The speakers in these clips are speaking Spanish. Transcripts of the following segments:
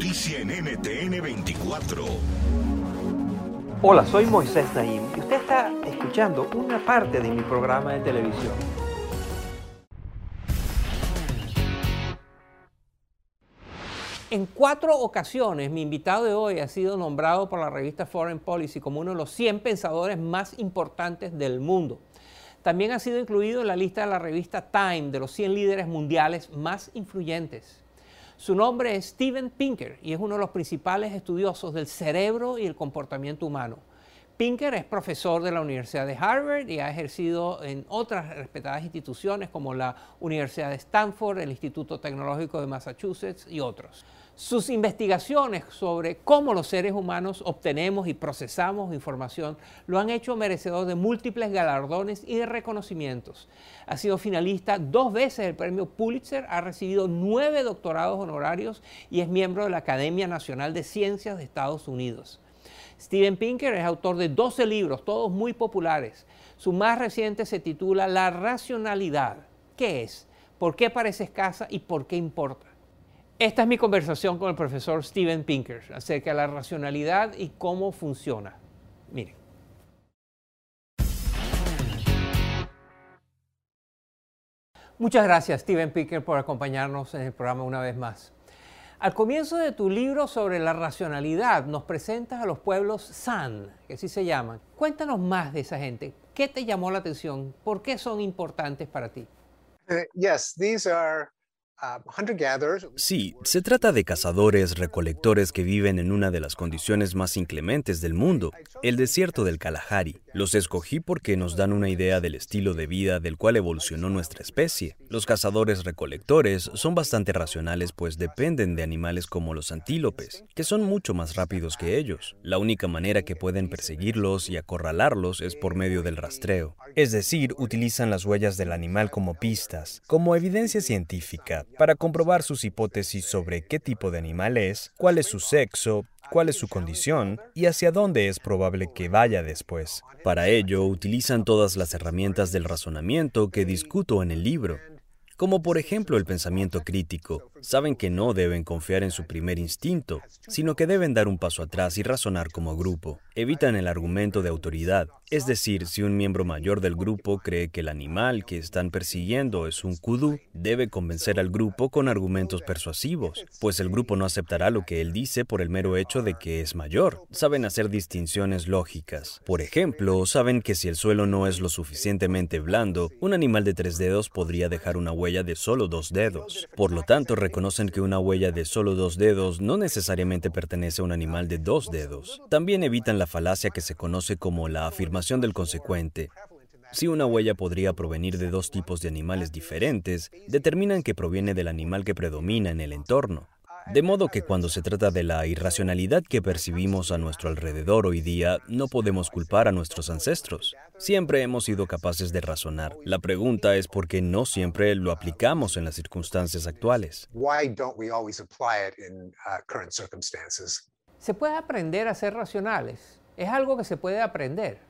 Noticia en NTN 24. Hola, soy Moisés Naim y usted está escuchando una parte de mi programa de televisión. En cuatro ocasiones, mi invitado de hoy ha sido nombrado por la revista Foreign Policy como uno de los 100 pensadores más importantes del mundo. También ha sido incluido en la lista de la revista Time de los 100 líderes mundiales más influyentes. Su nombre es Steven Pinker y es uno de los principales estudiosos del cerebro y el comportamiento humano. Pinker es profesor de la Universidad de Harvard y ha ejercido en otras respetadas instituciones como la Universidad de Stanford, el Instituto Tecnológico de Massachusetts y otros. Sus investigaciones sobre cómo los seres humanos obtenemos y procesamos información lo han hecho merecedor de múltiples galardones y de reconocimientos. Ha sido finalista dos veces del premio Pulitzer, ha recibido nueve doctorados honorarios y es miembro de la Academia Nacional de Ciencias de Estados Unidos. Steven Pinker es autor de 12 libros, todos muy populares. Su más reciente se titula La racionalidad. ¿Qué es? ¿Por qué parece escasa y por qué importa? Esta es mi conversación con el profesor Steven Pinker acerca de la racionalidad y cómo funciona. Miren. Muchas gracias, Steven Pinker, por acompañarnos en el programa una vez más. Al comienzo de tu libro sobre la racionalidad nos presentas a los pueblos San, que así se llaman. Cuéntanos más de esa gente. ¿Qué te llamó la atención? ¿Por qué son importantes para ti? Uh, yes, these are Sí, se trata de cazadores recolectores que viven en una de las condiciones más inclementes del mundo, el desierto del Kalahari. Los escogí porque nos dan una idea del estilo de vida del cual evolucionó nuestra especie. Los cazadores recolectores son bastante racionales pues dependen de animales como los antílopes, que son mucho más rápidos que ellos. La única manera que pueden perseguirlos y acorralarlos es por medio del rastreo. Es decir, utilizan las huellas del animal como pistas, como evidencia científica para comprobar sus hipótesis sobre qué tipo de animal es, cuál es su sexo, cuál es su condición y hacia dónde es probable que vaya después. Para ello, utilizan todas las herramientas del razonamiento que discuto en el libro como por ejemplo el pensamiento crítico. Saben que no deben confiar en su primer instinto, sino que deben dar un paso atrás y razonar como grupo. Evitan el argumento de autoridad, es decir, si un miembro mayor del grupo cree que el animal que están persiguiendo es un kudu, debe convencer al grupo con argumentos persuasivos, pues el grupo no aceptará lo que él dice por el mero hecho de que es mayor. Saben hacer distinciones lógicas. Por ejemplo, saben que si el suelo no es lo suficientemente blando, un animal de tres dedos podría dejar una huella de solo dos dedos. Por lo tanto, reconocen que una huella de solo dos dedos no necesariamente pertenece a un animal de dos dedos. También evitan la falacia que se conoce como la afirmación del consecuente. Si una huella podría provenir de dos tipos de animales diferentes, determinan que proviene del animal que predomina en el entorno. De modo que cuando se trata de la irracionalidad que percibimos a nuestro alrededor hoy día, no podemos culpar a nuestros ancestros. Siempre hemos sido capaces de razonar. La pregunta es por qué no siempre lo aplicamos en las circunstancias actuales. ¿Se puede aprender a ser racionales? ¿Es algo que se puede aprender?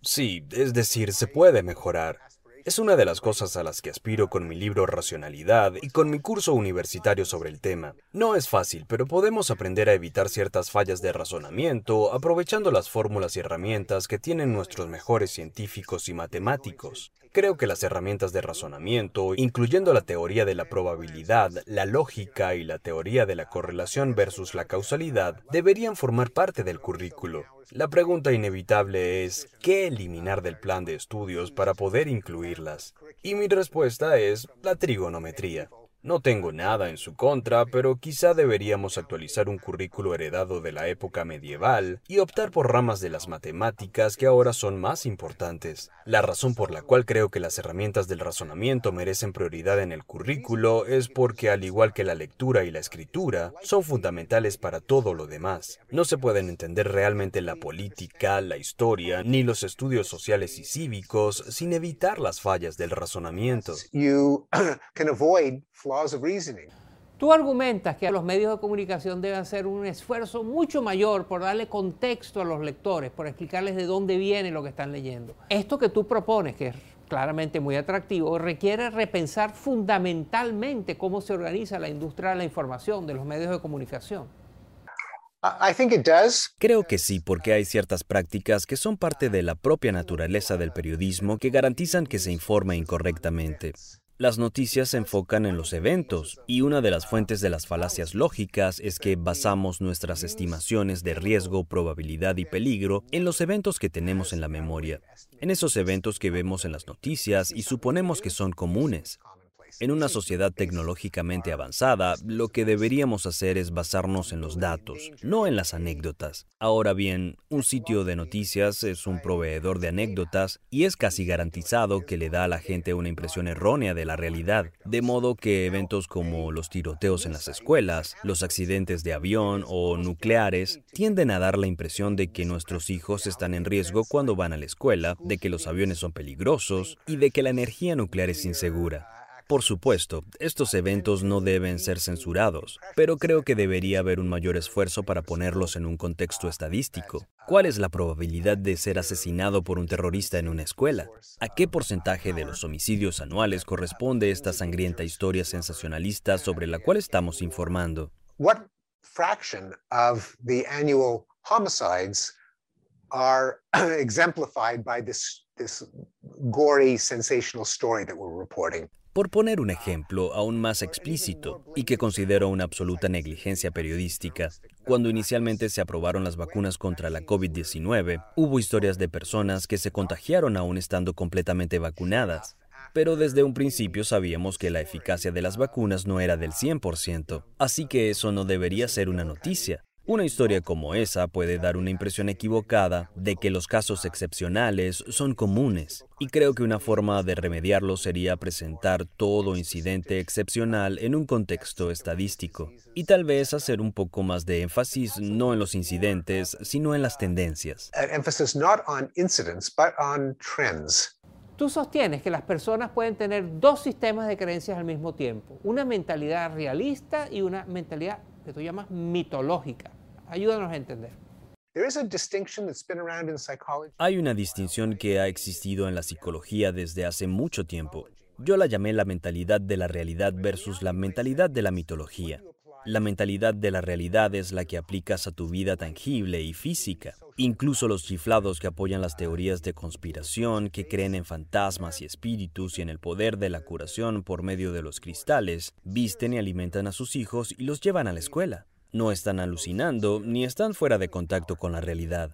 Sí, es decir, se puede mejorar. Es una de las cosas a las que aspiro con mi libro Racionalidad y con mi curso universitario sobre el tema. No es fácil, pero podemos aprender a evitar ciertas fallas de razonamiento aprovechando las fórmulas y herramientas que tienen nuestros mejores científicos y matemáticos. Creo que las herramientas de razonamiento, incluyendo la teoría de la probabilidad, la lógica y la teoría de la correlación versus la causalidad, deberían formar parte del currículo. La pregunta inevitable es, ¿qué eliminar del plan de estudios para poder incluirlas? Y mi respuesta es la trigonometría. No tengo nada en su contra, pero quizá deberíamos actualizar un currículo heredado de la época medieval y optar por ramas de las matemáticas que ahora son más importantes. La razón por la cual creo que las herramientas del razonamiento merecen prioridad en el currículo es porque, al igual que la lectura y la escritura, son fundamentales para todo lo demás. No se pueden entender realmente la política, la historia, ni los estudios sociales y cívicos sin evitar las fallas del razonamiento. Tú argumentas que los medios de comunicación deben hacer un esfuerzo mucho mayor por darle contexto a los lectores, por explicarles de dónde viene lo que están leyendo. Esto que tú propones, que es claramente muy atractivo, requiere repensar fundamentalmente cómo se organiza la industria de la información, de los medios de comunicación. Creo que sí, porque hay ciertas prácticas que son parte de la propia naturaleza del periodismo que garantizan que se informe incorrectamente. Las noticias se enfocan en los eventos y una de las fuentes de las falacias lógicas es que basamos nuestras estimaciones de riesgo, probabilidad y peligro en los eventos que tenemos en la memoria, en esos eventos que vemos en las noticias y suponemos que son comunes. En una sociedad tecnológicamente avanzada, lo que deberíamos hacer es basarnos en los datos, no en las anécdotas. Ahora bien, un sitio de noticias es un proveedor de anécdotas y es casi garantizado que le da a la gente una impresión errónea de la realidad, de modo que eventos como los tiroteos en las escuelas, los accidentes de avión o nucleares tienden a dar la impresión de que nuestros hijos están en riesgo cuando van a la escuela, de que los aviones son peligrosos y de que la energía nuclear es insegura. Por supuesto, estos eventos no deben ser censurados, pero creo que debería haber un mayor esfuerzo para ponerlos en un contexto estadístico. ¿Cuál es la probabilidad de ser asesinado por un terrorista en una escuela? ¿A qué porcentaje de los homicidios anuales corresponde esta sangrienta historia sensacionalista sobre la cual estamos informando? What fraction of the annual homicides are exemplified by this gory sensational story that we're reporting? Por poner un ejemplo aún más explícito y que considero una absoluta negligencia periodística, cuando inicialmente se aprobaron las vacunas contra la COVID-19, hubo historias de personas que se contagiaron aún estando completamente vacunadas. Pero desde un principio sabíamos que la eficacia de las vacunas no era del 100%, así que eso no debería ser una noticia. Una historia como esa puede dar una impresión equivocada de que los casos excepcionales son comunes, y creo que una forma de remediarlo sería presentar todo incidente excepcional en un contexto estadístico, y tal vez hacer un poco más de énfasis no en los incidentes, sino en las tendencias. Tú sostienes que las personas pueden tener dos sistemas de creencias al mismo tiempo, una mentalidad realista y una mentalidad que tú llamas mitológica. Ayúdanos a entender. Hay una distinción que ha existido en la psicología desde hace mucho tiempo. Yo la llamé la mentalidad de la realidad versus la mentalidad de la mitología. La mentalidad de la realidad es la que aplicas a tu vida tangible y física. Incluso los chiflados que apoyan las teorías de conspiración, que creen en fantasmas y espíritus y en el poder de la curación por medio de los cristales, visten y alimentan a sus hijos y los llevan a la escuela. No están alucinando ni están fuera de contacto con la realidad.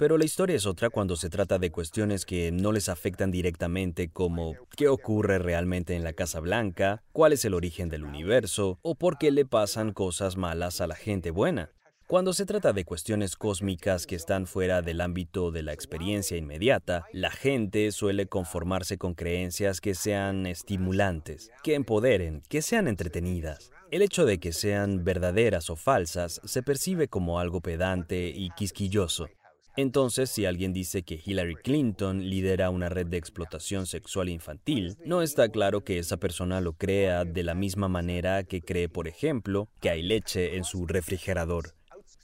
Pero la historia es otra cuando se trata de cuestiones que no les afectan directamente como qué ocurre realmente en la Casa Blanca, cuál es el origen del universo o por qué le pasan cosas malas a la gente buena. Cuando se trata de cuestiones cósmicas que están fuera del ámbito de la experiencia inmediata, la gente suele conformarse con creencias que sean estimulantes, que empoderen, que sean entretenidas. El hecho de que sean verdaderas o falsas se percibe como algo pedante y quisquilloso. Entonces, si alguien dice que Hillary Clinton lidera una red de explotación sexual infantil, no está claro que esa persona lo crea de la misma manera que cree, por ejemplo, que hay leche en su refrigerador.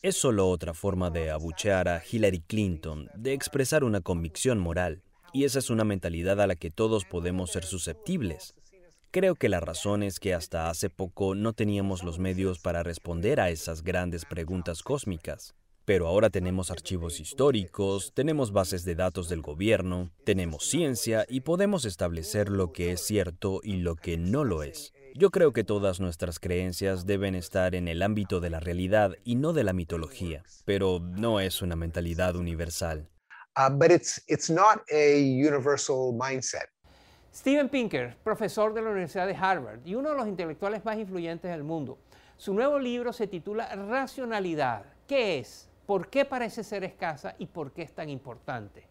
Es solo otra forma de abuchear a Hillary Clinton, de expresar una convicción moral, y esa es una mentalidad a la que todos podemos ser susceptibles. Creo que la razón es que hasta hace poco no teníamos los medios para responder a esas grandes preguntas cósmicas. Pero ahora tenemos archivos históricos, tenemos bases de datos del gobierno, tenemos ciencia y podemos establecer lo que es cierto y lo que no lo es. Yo creo que todas nuestras creencias deben estar en el ámbito de la realidad y no de la mitología, pero no es una mentalidad universal. Uh, but it's, it's not a universal mindset. Steven Pinker, profesor de la Universidad de Harvard y uno de los intelectuales más influyentes del mundo. Su nuevo libro se titula Racionalidad. ¿Qué es? ¿Por qué parece ser escasa y por qué es tan importante?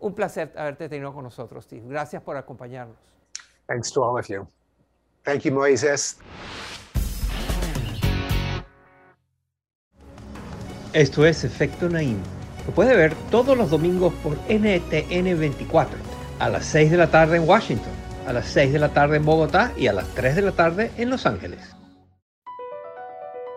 Un placer haberte tenido con nosotros, Steve. Gracias por acompañarnos. Thanks to all of you. Thank you, Moises. Esto es Efecto Naim. Lo puede ver todos los domingos por NTN 24, a las 6 de la tarde en Washington, a las 6 de la tarde en Bogotá y a las 3 de la tarde en Los Ángeles.